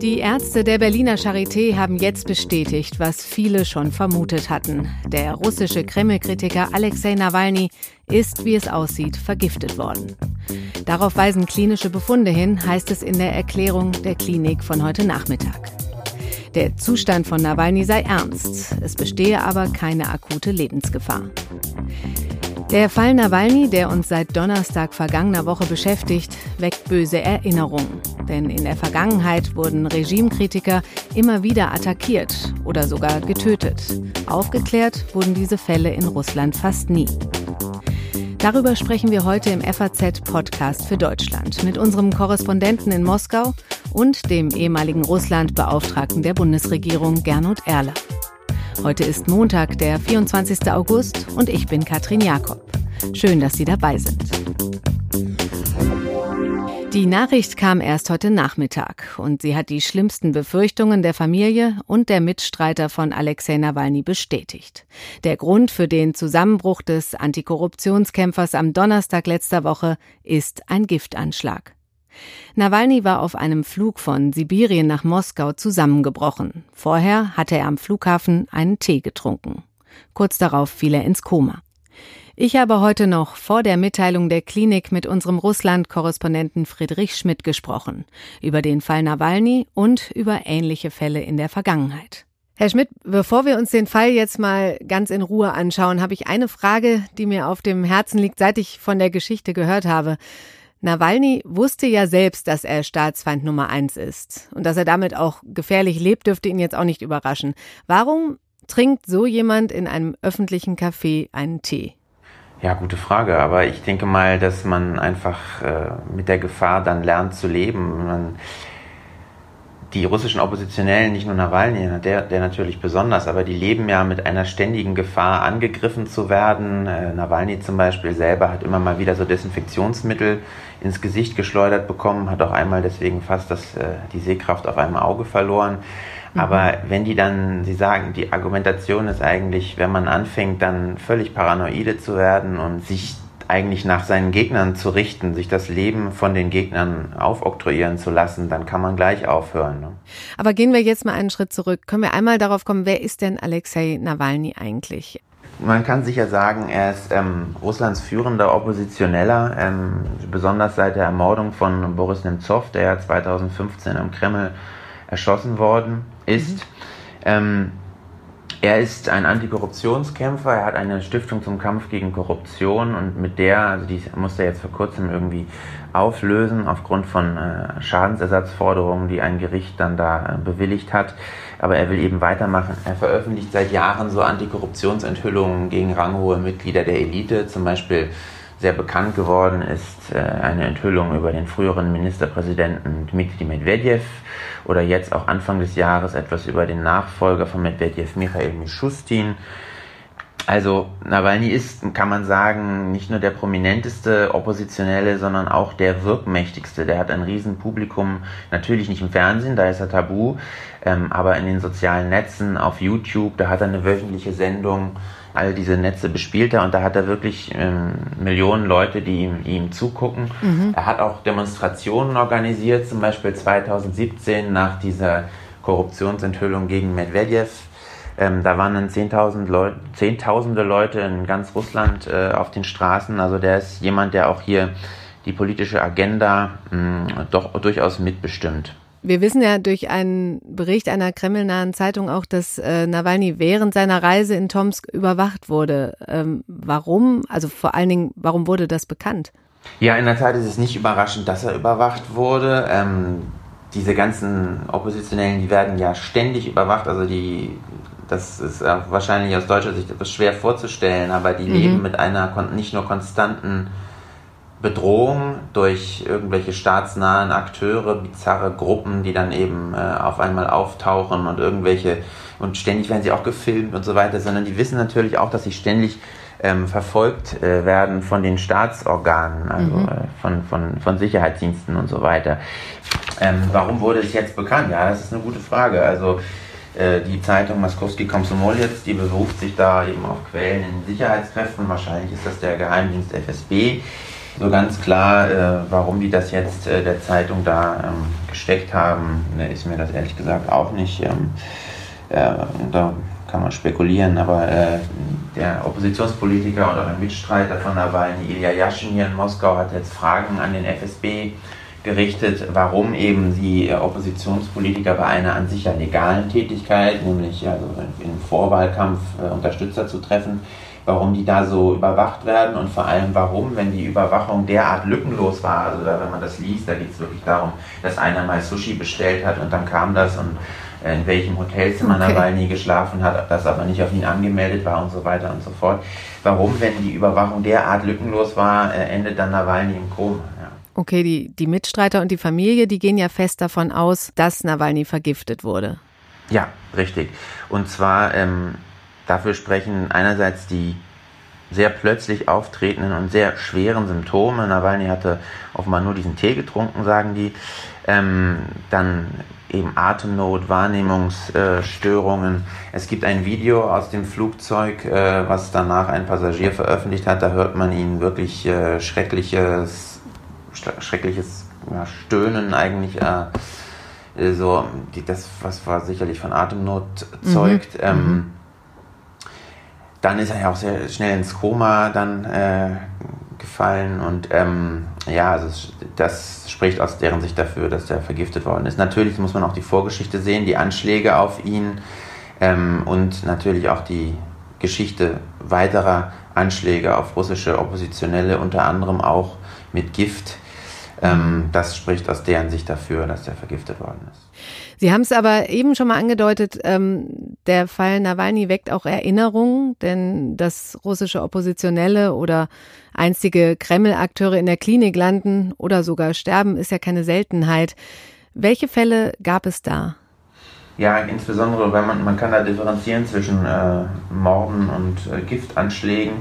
Die Ärzte der Berliner Charité haben jetzt bestätigt, was viele schon vermutet hatten. Der russische Kreml-Kritiker Alexei Nawalny ist, wie es aussieht, vergiftet worden. Darauf weisen klinische Befunde hin, heißt es in der Erklärung der Klinik von heute Nachmittag. Der Zustand von Nawalny sei ernst, es bestehe aber keine akute Lebensgefahr. Der Fall Nawalny, der uns seit Donnerstag vergangener Woche beschäftigt, weckt böse Erinnerungen. Denn in der Vergangenheit wurden Regimekritiker immer wieder attackiert oder sogar getötet. Aufgeklärt wurden diese Fälle in Russland fast nie. Darüber sprechen wir heute im FAZ-Podcast für Deutschland mit unserem Korrespondenten in Moskau und dem ehemaligen Russland-Beauftragten der Bundesregierung Gernot Erler. Heute ist Montag, der 24. August und ich bin Katrin Jakob. Schön, dass Sie dabei sind. Die Nachricht kam erst heute Nachmittag und sie hat die schlimmsten Befürchtungen der Familie und der Mitstreiter von Alexei Nawalny bestätigt. Der Grund für den Zusammenbruch des Antikorruptionskämpfers am Donnerstag letzter Woche ist ein Giftanschlag. Nawalny war auf einem Flug von Sibirien nach Moskau zusammengebrochen. Vorher hatte er am Flughafen einen Tee getrunken. Kurz darauf fiel er ins Koma. Ich habe heute noch vor der Mitteilung der Klinik mit unserem Russland-Korrespondenten Friedrich Schmidt gesprochen. Über den Fall Nawalny und über ähnliche Fälle in der Vergangenheit. Herr Schmidt, bevor wir uns den Fall jetzt mal ganz in Ruhe anschauen, habe ich eine Frage, die mir auf dem Herzen liegt, seit ich von der Geschichte gehört habe. Nawalny wusste ja selbst, dass er Staatsfeind Nummer eins ist. Und dass er damit auch gefährlich lebt, dürfte ihn jetzt auch nicht überraschen. Warum trinkt so jemand in einem öffentlichen Café einen Tee? Ja, gute Frage. Aber ich denke mal, dass man einfach äh, mit der Gefahr dann lernt zu leben. Man, die russischen Oppositionellen, nicht nur Nawalny, der, der natürlich besonders, aber die leben ja mit einer ständigen Gefahr, angegriffen zu werden. Äh, Nawalny zum Beispiel selber hat immer mal wieder so Desinfektionsmittel ins Gesicht geschleudert bekommen, hat auch einmal deswegen fast das, äh, die Sehkraft auf einem Auge verloren. Mhm. Aber wenn die dann, sie sagen, die Argumentation ist eigentlich, wenn man anfängt, dann völlig paranoide zu werden und sich eigentlich nach seinen Gegnern zu richten, sich das Leben von den Gegnern aufoktroyieren zu lassen, dann kann man gleich aufhören. Ne? Aber gehen wir jetzt mal einen Schritt zurück. Können wir einmal darauf kommen, wer ist denn Alexei Nawalny eigentlich? Man kann sicher sagen, er ist ähm, Russlands führender Oppositioneller, ähm, besonders seit der Ermordung von Boris Nemtsov, der ja 2015 am Kreml erschossen worden ist. Mhm. Ähm, er ist ein Antikorruptionskämpfer, er hat eine Stiftung zum Kampf gegen Korruption und mit der, also die musste er jetzt vor kurzem irgendwie auflösen aufgrund von äh, Schadensersatzforderungen, die ein Gericht dann da äh, bewilligt hat. Aber er will eben weitermachen. Er veröffentlicht seit Jahren so Antikorruptionsenthüllungen gegen ranghohe Mitglieder der Elite, zum Beispiel sehr bekannt geworden ist äh, eine Enthüllung über den früheren Ministerpräsidenten Dmitri Medvedev oder jetzt auch Anfang des Jahres etwas über den Nachfolger von Medvedev, Michael Mishustin. Also Nawalny ist, kann man sagen, nicht nur der prominenteste Oppositionelle, sondern auch der wirkmächtigste. Der hat ein Riesenpublikum, natürlich nicht im Fernsehen, da ist er tabu, ähm, aber in den sozialen Netzen, auf YouTube, da hat er eine wöchentliche Sendung, all diese Netze bespielt er und da hat er wirklich ähm, Millionen Leute, die ihm, ihm zugucken. Mhm. Er hat auch Demonstrationen organisiert, zum Beispiel 2017 nach dieser Korruptionsenthüllung gegen Medvedev. Ähm, da waren dann Leu Zehntausende Leute in ganz Russland äh, auf den Straßen. Also der ist jemand, der auch hier die politische Agenda mh, doch durchaus mitbestimmt. Wir wissen ja durch einen Bericht einer kremlnahen Zeitung auch, dass äh, Nawalny während seiner Reise in Tomsk überwacht wurde. Ähm, warum? Also vor allen Dingen, warum wurde das bekannt? Ja, in der Tat ist es nicht überraschend, dass er überwacht wurde. Ähm, diese ganzen Oppositionellen, die werden ja ständig überwacht. Also die, das ist wahrscheinlich aus deutscher Sicht etwas schwer vorzustellen, aber die mhm. leben mit einer nicht nur konstanten Bedrohung durch irgendwelche staatsnahen Akteure, bizarre Gruppen, die dann eben äh, auf einmal auftauchen und irgendwelche, und ständig werden sie auch gefilmt und so weiter, sondern die wissen natürlich auch, dass sie ständig ähm, verfolgt äh, werden von den Staatsorganen, also mhm. äh, von, von, von Sicherheitsdiensten und so weiter. Ähm, warum wurde es jetzt bekannt? Ja, das ist eine gute Frage. Also äh, die Zeitung Moskowski Komsomolets, die beruft sich da eben auf Quellen in Sicherheitskräften. Wahrscheinlich ist das der Geheimdienst FSB So ganz klar, äh, warum die das jetzt äh, der Zeitung da ähm, gesteckt haben, ne, ist mir das ehrlich gesagt auch nicht. Ähm, äh, da kann man spekulieren, aber äh, der Oppositionspolitiker und auch ein Mitstreiter von Nawalny, Ilya Yashin hier in Moskau, hat jetzt Fragen an den FSB gerichtet, warum eben die Oppositionspolitiker bei einer an sich ja legalen Tätigkeit, nämlich also im Vorwahlkampf äh, Unterstützer zu treffen, warum die da so überwacht werden und vor allem warum, wenn die Überwachung derart lückenlos war, also da, wenn man das liest, da geht es wirklich darum, dass einer mal Sushi bestellt hat und dann kam das und in welchem Hotelzimmer okay. Nawalny geschlafen hat, das aber nicht auf ihn angemeldet war und so weiter und so fort. Warum, wenn die Überwachung derart lückenlos war, äh, endet dann Nawalny im Koma? Ja. Okay, die, die Mitstreiter und die Familie, die gehen ja fest davon aus, dass Nawalny vergiftet wurde. Ja, richtig. Und zwar ähm, Dafür sprechen einerseits die sehr plötzlich auftretenden und sehr schweren Symptome. Nawalny hatte offenbar nur diesen Tee getrunken, sagen die. Ähm, dann eben Atemnot, Wahrnehmungsstörungen. es gibt ein Video aus dem Flugzeug, äh, was danach ein Passagier veröffentlicht hat. Da hört man ihn wirklich äh, schreckliches, schreckliches ja, Stöhnen eigentlich. Äh, so, die, das, was war sicherlich von Atemnot zeugt. Mhm. Ähm, mhm dann ist er ja auch sehr schnell ins Koma dann äh, gefallen und ähm, ja, also das spricht aus deren Sicht dafür, dass er vergiftet worden ist. Natürlich muss man auch die Vorgeschichte sehen, die Anschläge auf ihn ähm, und natürlich auch die Geschichte weiterer Anschläge auf russische Oppositionelle, unter anderem auch mit Gift. Ähm, das spricht aus deren Sicht dafür, dass er vergiftet worden ist. Sie haben es aber eben schon mal angedeutet, ähm, der Fall Nawalny weckt auch Erinnerungen, denn dass russische Oppositionelle oder einstige Kreml-Akteure in der Klinik landen oder sogar sterben, ist ja keine Seltenheit. Welche Fälle gab es da? Ja, insbesondere, weil man, man kann da differenzieren zwischen äh, Morden und äh, Giftanschlägen.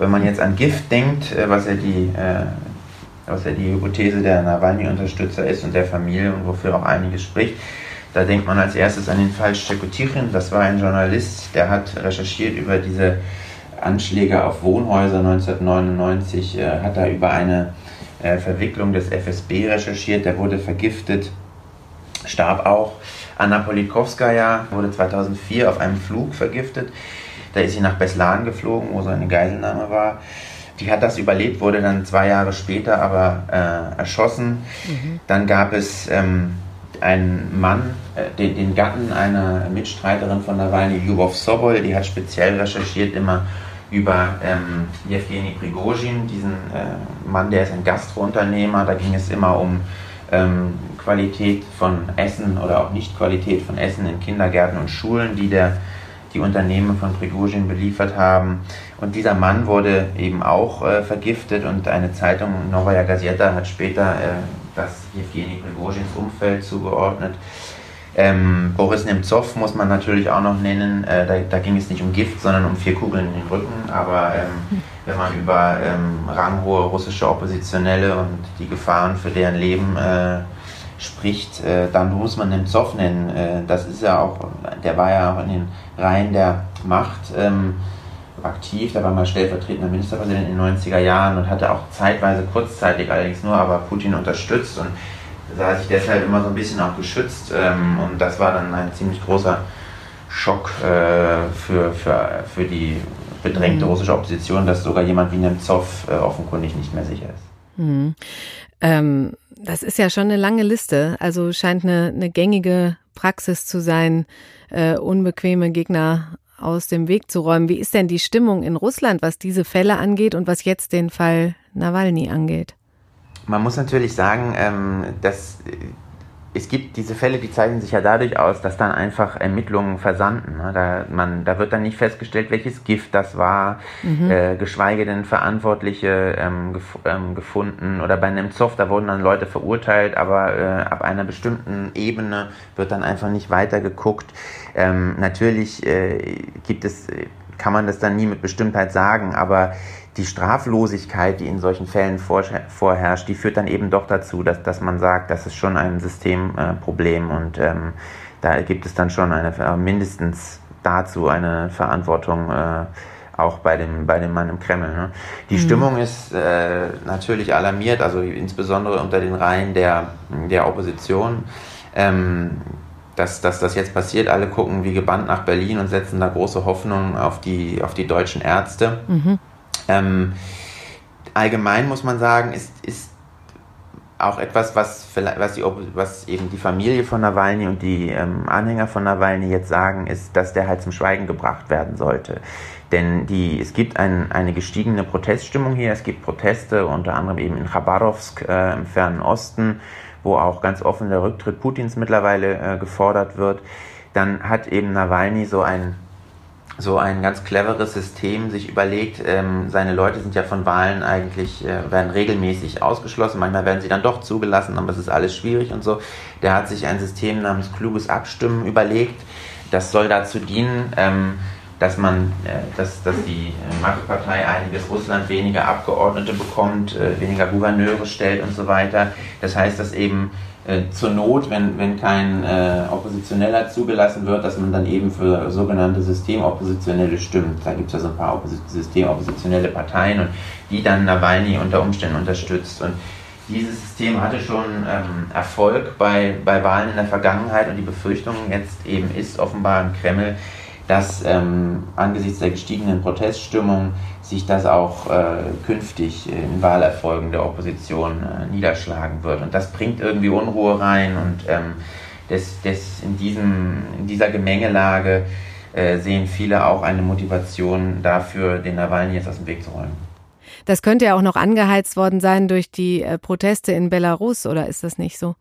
Wenn man jetzt an Gift denkt, äh, was ja die äh, was ja die Hypothese der Nawalny-Unterstützer ist und der Familie und wofür auch einiges spricht, da denkt man als erstes an den Fall Szczekotichin. Das war ein Journalist, der hat recherchiert über diese Anschläge auf Wohnhäuser 1999, äh, hat da über eine äh, Verwicklung des FSB recherchiert. Der wurde vergiftet, starb auch. Anna Politkovskaya wurde 2004 auf einem Flug vergiftet. Da ist sie nach Beslan geflogen, wo so eine Geiselnahme war. Die hat das überlebt, wurde dann zwei Jahre später aber äh, erschossen. Mhm. Dann gab es ähm, einen Mann, äh, den, den, Gatten einer Mitstreiterin von Nawalny, Lyubov Sobol, die hat speziell recherchiert immer über ähm, Prigozhin, diesen äh, Mann, der ist ein Gastrounternehmer. Da ging es immer um ähm, Qualität von Essen oder auch Nicht-Qualität von Essen in Kindergärten und Schulen, die der, die Unternehmen von Prigozhin beliefert haben. Und dieser Mann wurde eben auch äh, vergiftet und eine Zeitung, Novaya Gazeta, hat später äh, das Jewgeni Prigozhins Umfeld zugeordnet. Ähm, Boris Nemtsov muss man natürlich auch noch nennen. Äh, da, da, ging es nicht um Gift, sondern um vier Kugeln in den Rücken. Aber ähm, wenn man über ähm, ranghohe russische Oppositionelle und die Gefahren für deren Leben äh, spricht, äh, dann muss man Nemtsov nennen. Äh, das ist ja auch, der war ja auch in den Reihen der Macht. Aktiv, da war mal stellvertretender Ministerpräsident in den 90er Jahren und hatte auch zeitweise, kurzzeitig allerdings nur, aber Putin unterstützt und sah sich deshalb immer so ein bisschen auch geschützt ähm, und das war dann ein ziemlich großer Schock äh, für, für, für die bedrängte mhm. russische Opposition, dass sogar jemand wie Nemtsov äh, offenkundig nicht mehr sicher ist. Mhm. Ähm, das ist ja schon eine lange Liste, also scheint eine, eine gängige Praxis zu sein, äh, unbequeme Gegner aus dem Weg zu räumen. Wie ist denn die Stimmung in Russland, was diese Fälle angeht und was jetzt den Fall Nawalny angeht? Man muss natürlich sagen, ähm, dass es gibt diese Fälle, die zeichnen sich ja dadurch aus, dass dann einfach Ermittlungen versanden. Ne? Da, man, da wird dann nicht festgestellt, welches Gift das war, mhm. äh, geschweige denn Verantwortliche ähm, gef ähm, gefunden. Oder bei Nemtsov, da wurden dann Leute verurteilt, aber äh, ab einer bestimmten Ebene wird dann einfach nicht weiter geguckt. Ähm, natürlich äh, gibt es, kann man das dann nie mit Bestimmtheit sagen, aber die Straflosigkeit, die in solchen Fällen vorherrscht, die führt dann eben doch dazu, dass, dass man sagt, das ist schon ein Systemproblem äh, und ähm, da gibt es dann schon eine, mindestens dazu eine Verantwortung äh, auch bei dem, bei dem Mann im Kreml. Ne? Die mhm. Stimmung ist äh, natürlich alarmiert, also insbesondere unter den Reihen der, der Opposition. Ähm, dass, dass das jetzt passiert, alle gucken wie gebannt nach Berlin und setzen da große Hoffnung auf die, auf die deutschen Ärzte. Mhm. Ähm, allgemein muss man sagen, ist, ist auch etwas, was, was, die, was eben die Familie von Nawalny und die ähm, Anhänger von Nawalny jetzt sagen, ist, dass der halt zum Schweigen gebracht werden sollte. Denn die, es gibt ein, eine gestiegene Proteststimmung hier. Es gibt Proteste, unter anderem eben in Khabarovsk äh, im fernen Osten, wo auch ganz offen der Rücktritt Putins mittlerweile äh, gefordert wird. Dann hat eben Nawalny so ein so ein ganz cleveres System sich überlegt. Ähm, seine Leute sind ja von Wahlen eigentlich, äh, werden regelmäßig ausgeschlossen. Manchmal werden sie dann doch zugelassen, aber es ist alles schwierig und so. Der hat sich ein System namens kluges Abstimmen überlegt. Das soll dazu dienen, ähm, dass man, äh, dass, dass die Machtpartei einiges Russland weniger Abgeordnete bekommt, äh, weniger Gouverneure stellt und so weiter. Das heißt, dass eben äh, zur Not, wenn, wenn kein äh, Oppositioneller zugelassen wird, dass man dann eben für sogenannte Systemoppositionelle stimmt. Da gibt es ja so ein paar Oppos Systemoppositionelle Parteien und die dann Nawalny unter Umständen unterstützt. Und dieses System hatte schon ähm, Erfolg bei, bei Wahlen in der Vergangenheit und die Befürchtung jetzt eben ist offenbar im Kreml, dass ähm, angesichts der gestiegenen Proteststimmung sich das auch äh, künftig in Wahlerfolgen der Opposition äh, niederschlagen wird. Und das bringt irgendwie Unruhe rein und ähm, das, das in, diesem, in dieser Gemengelage äh, sehen viele auch eine Motivation dafür, den Nawalny jetzt aus dem Weg zu räumen. Das könnte ja auch noch angeheizt worden sein durch die äh, Proteste in Belarus, oder ist das nicht so?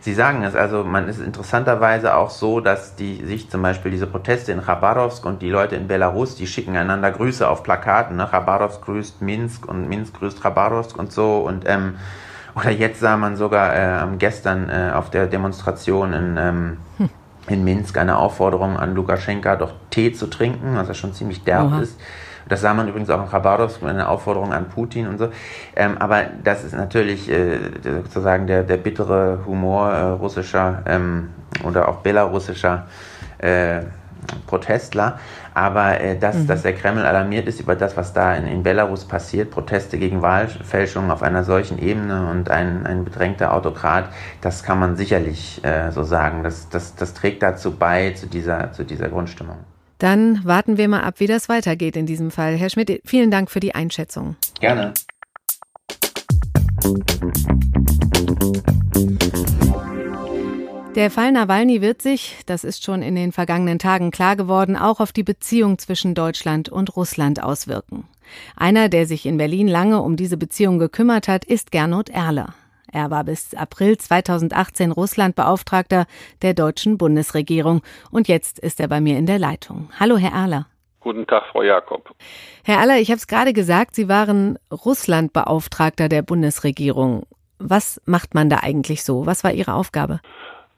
Sie sagen es, also man ist interessanterweise auch so, dass die sich zum Beispiel diese Proteste in Khabarovsk und die Leute in Belarus, die schicken einander Grüße auf Plakaten. Ne? Khabarovsk grüßt Minsk und Minsk grüßt Khabarovsk und so. Und ähm, oder jetzt sah man sogar äh, gestern äh, auf der Demonstration in, ähm, hm. In Minsk eine Aufforderung an Lukaschenka, doch Tee zu trinken, was ja schon ziemlich derb Oha. ist. Das sah man übrigens auch in Khabarovsk, eine Aufforderung an Putin und so. Ähm, aber das ist natürlich äh, sozusagen der, der bittere Humor äh, russischer ähm, oder auch belarussischer äh, Protestler. Aber äh, dass, mhm. dass der Kreml alarmiert ist über das, was da in, in Belarus passiert, Proteste gegen Wahlfälschungen auf einer solchen Ebene und ein, ein bedrängter Autokrat, das kann man sicherlich äh, so sagen. Das, das, das trägt dazu bei, zu dieser, zu dieser Grundstimmung. Dann warten wir mal ab, wie das weitergeht in diesem Fall. Herr Schmidt, vielen Dank für die Einschätzung. Gerne. Der Fall Nawalny wird sich, das ist schon in den vergangenen Tagen klar geworden, auch auf die Beziehung zwischen Deutschland und Russland auswirken. Einer, der sich in Berlin lange um diese Beziehung gekümmert hat, ist Gernot Erler. Er war bis April 2018 Russlandbeauftragter der deutschen Bundesregierung und jetzt ist er bei mir in der Leitung. Hallo, Herr Erler. Guten Tag, Frau Jakob. Herr Erler, ich habe es gerade gesagt, Sie waren Russlandbeauftragter der Bundesregierung. Was macht man da eigentlich so? Was war Ihre Aufgabe?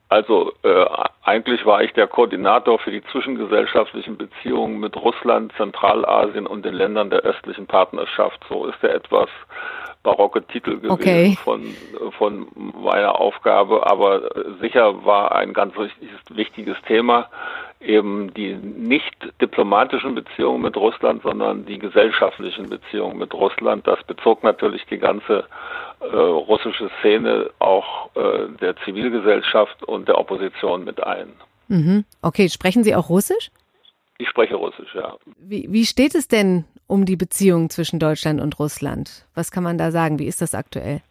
Also äh, eigentlich war ich der Koordinator für die zwischengesellschaftlichen Beziehungen mit Russland, Zentralasien und den Ländern der östlichen Partnerschaft. So ist der etwas barocke Titel gewesen okay. von, von meiner Aufgabe, aber sicher war ein ganz wichtiges Thema eben die nicht diplomatischen Beziehungen mit Russland, sondern die gesellschaftlichen Beziehungen mit Russland. Das bezog natürlich die ganze äh, russische Szene, auch äh, der Zivilgesellschaft und der Opposition mit ein. Mhm. Okay, sprechen Sie auch Russisch? Ich spreche Russisch, ja. Wie, wie steht es denn um die Beziehung zwischen Deutschland und Russland? Was kann man da sagen? Wie ist das aktuell?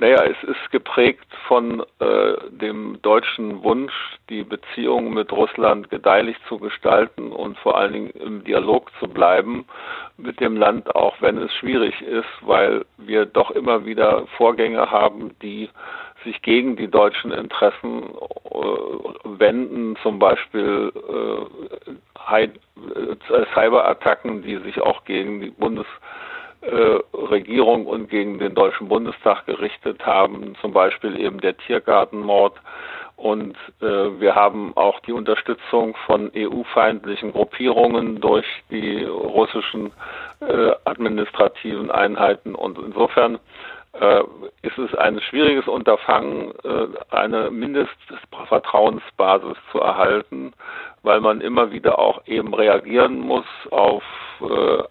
Naja, es ist geprägt von äh, dem deutschen Wunsch, die Beziehungen mit Russland gedeihlich zu gestalten und vor allen Dingen im Dialog zu bleiben mit dem Land, auch wenn es schwierig ist, weil wir doch immer wieder Vorgänge haben, die sich gegen die deutschen Interessen äh, wenden, zum Beispiel äh, äh, Cyberattacken, die sich auch gegen die Bundesregierung und gegen den Deutschen Bundestag gerichtet haben, zum Beispiel eben der Tiergartenmord. Und wir haben auch die Unterstützung von EU-feindlichen Gruppierungen durch die russischen administrativen Einheiten. Und insofern ist es ein schwieriges Unterfangen, äh, eine Mindestvertrauensbasis zu erhalten, weil man immer wieder auch eben reagieren muss auf äh,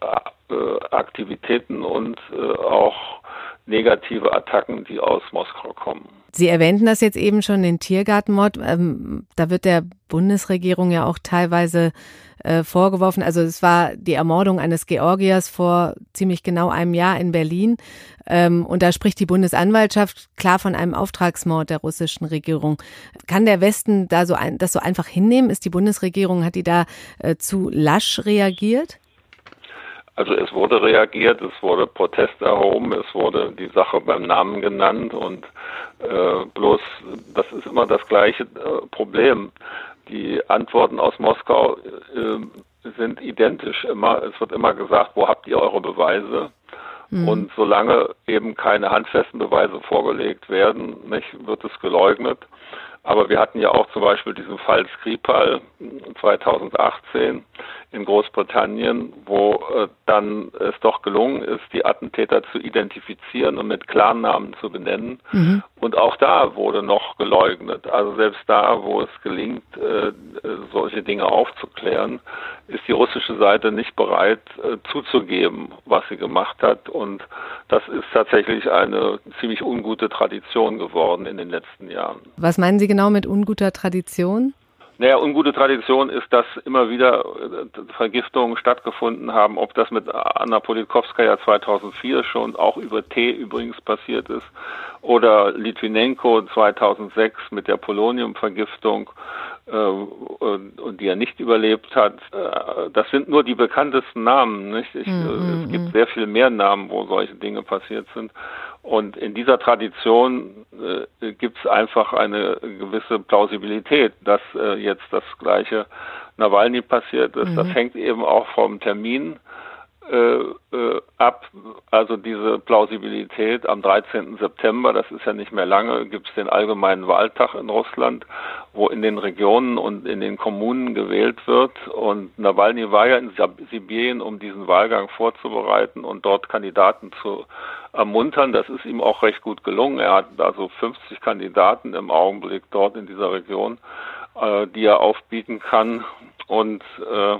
Aktivitäten und auch negative Attacken, die aus Moskau kommen. Sie erwähnten das jetzt eben schon, den Tiergartenmord. Ähm, da wird der Bundesregierung ja auch teilweise äh, vorgeworfen. Also es war die Ermordung eines Georgiers vor ziemlich genau einem Jahr in Berlin. Ähm, und da spricht die Bundesanwaltschaft klar von einem Auftragsmord der russischen Regierung. Kann der Westen da so ein, das so einfach hinnehmen? Ist die Bundesregierung, hat die da äh, zu lasch reagiert? Also es wurde reagiert, es wurde Protest erhoben, es wurde die Sache beim Namen genannt und äh, bloß das ist immer das gleiche äh, Problem. Die Antworten aus Moskau äh, sind identisch immer. Es wird immer gesagt, wo habt ihr eure Beweise? Mhm. Und solange eben keine handfesten Beweise vorgelegt werden, nicht, wird es geleugnet. Aber wir hatten ja auch zum Beispiel diesen Fall Skripal 2018 in Großbritannien, wo äh, dann es doch gelungen ist, die Attentäter zu identifizieren und mit Klarnamen zu benennen. Mhm. Und auch da wurde noch geleugnet. Also selbst da, wo es gelingt, äh, solche Dinge aufzuklären, ist die russische Seite nicht bereit äh, zuzugeben, was sie gemacht hat. Und das ist tatsächlich eine ziemlich ungute Tradition geworden in den letzten Jahren. Was meinen Sie genau mit unguter Tradition? Naja, ungute Tradition ist, dass immer wieder äh, Vergiftungen stattgefunden haben. Ob das mit Anna Politkovskaya 2004 schon auch über Tee übrigens passiert ist oder Litvinenko 2006 mit der Poloniumvergiftung äh, und, die er nicht überlebt hat. Äh, das sind nur die bekanntesten Namen. Nicht? Ich, mm, es gibt mhm. sehr viel mehr Namen, wo solche Dinge passiert sind. Und in dieser Tradition äh, gibt es einfach eine gewisse Plausibilität, dass äh, jetzt das gleiche Nawalny passiert ist. Mhm. Das hängt eben auch vom Termin ab. Also diese Plausibilität am 13. September, das ist ja nicht mehr lange, gibt es den allgemeinen Wahltag in Russland, wo in den Regionen und in den Kommunen gewählt wird. Und Nawalny war ja in Sibirien, um diesen Wahlgang vorzubereiten und dort Kandidaten zu ermuntern. Das ist ihm auch recht gut gelungen. Er hat also 50 Kandidaten im Augenblick dort in dieser Region, äh, die er aufbieten kann. Und äh,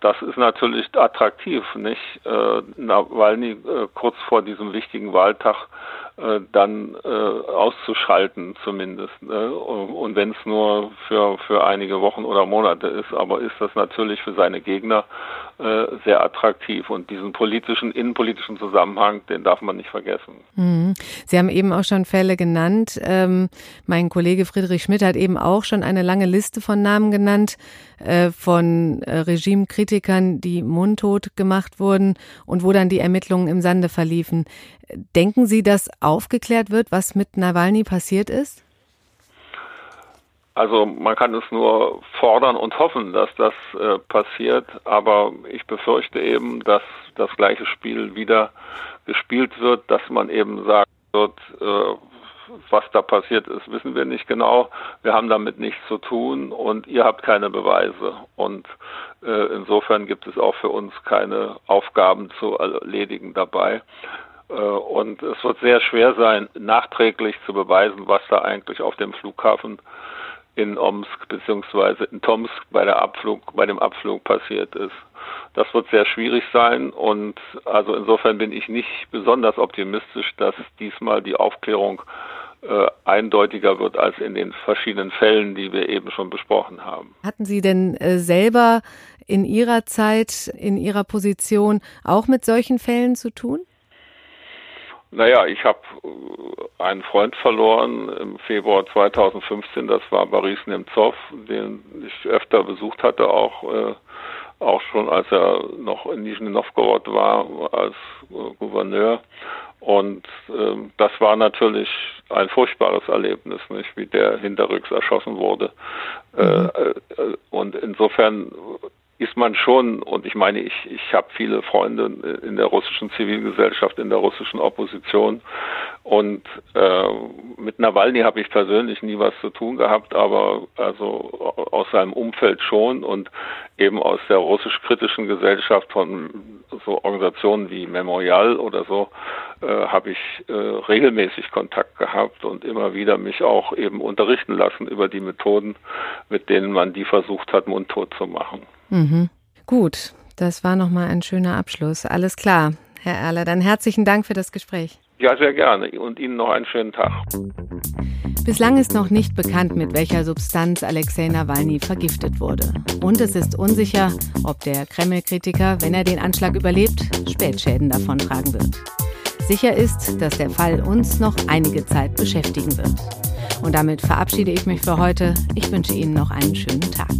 das ist natürlich attraktiv, nicht? Äh, Nawalny äh, kurz vor diesem wichtigen Wahltag äh, dann äh, auszuschalten zumindest. Ne? Und, wenn es nur für, für einige Wochen oder Monate ist, aber ist das natürlich für seine Gegner äh, sehr attraktiv. Und diesen politischen, innenpolitischen Zusammenhang, den darf man nicht vergessen. Mhm. Sie haben eben auch schon Fälle genannt. Ähm, mein Kollege Friedrich Schmidt hat eben auch schon eine lange Liste von Namen genannt, äh, von äh, Regimekritikern, die mundtot gemacht wurden und wo dann die Ermittlungen im Sande verliefen. Denken Sie, dass aufgeklärt wird, was mit Nawalny passiert ist? Also man kann es nur fordern und hoffen, dass das äh, passiert, aber ich befürchte eben, dass das gleiche Spiel wieder gespielt wird, dass man eben sagt wird, äh, was da passiert ist, wissen wir nicht genau. Wir haben damit nichts zu tun und ihr habt keine Beweise. Und äh, insofern gibt es auch für uns keine Aufgaben zu erledigen dabei. Äh, und es wird sehr schwer sein, nachträglich zu beweisen, was da eigentlich auf dem Flughafen in Omsk bzw. in Tomsk bei der Abflug, bei dem Abflug passiert ist. Das wird sehr schwierig sein und also insofern bin ich nicht besonders optimistisch, dass diesmal die Aufklärung äh, eindeutiger wird als in den verschiedenen Fällen, die wir eben schon besprochen haben. Hatten Sie denn äh, selber in Ihrer Zeit, in Ihrer Position auch mit solchen Fällen zu tun? Naja, ich habe äh, einen Freund verloren im Februar 2015, das war Boris Nemtsov, den ich öfter besucht hatte, auch, äh, auch schon als er noch in Nizhny Novgorod war, als äh, Gouverneur. Und äh, das war natürlich ein furchtbares Erlebnis, nicht, wie der hinterrücks erschossen wurde. Äh, mhm. Äh, und insofern ist man schon, und ich meine, ich, ich habe viele Freunde in der russischen Zivilgesellschaft, in der russischen Opposition. Und äh, mit Nawalny habe ich persönlich nie was zu tun gehabt, aber also aus seinem Umfeld schon und eben aus der russisch-kritischen Gesellschaft von so Organisationen wie Memorial oder so äh, habe ich äh, regelmäßig Kontakt gehabt und immer wieder mich auch eben unterrichten lassen über die Methoden, mit denen man die versucht hat, mundtot zu machen. Mhm. Gut, das war nochmal ein schöner Abschluss. Alles klar, Herr Erler. Dann herzlichen Dank für das Gespräch. Ja, sehr gerne. Und Ihnen noch einen schönen Tag. Bislang ist noch nicht bekannt, mit welcher Substanz Alexei Nawalny vergiftet wurde. Und es ist unsicher, ob der Kreml-Kritiker, wenn er den Anschlag überlebt, Spätschäden davontragen wird. Sicher ist, dass der Fall uns noch einige Zeit beschäftigen wird. Und damit verabschiede ich mich für heute. Ich wünsche Ihnen noch einen schönen Tag.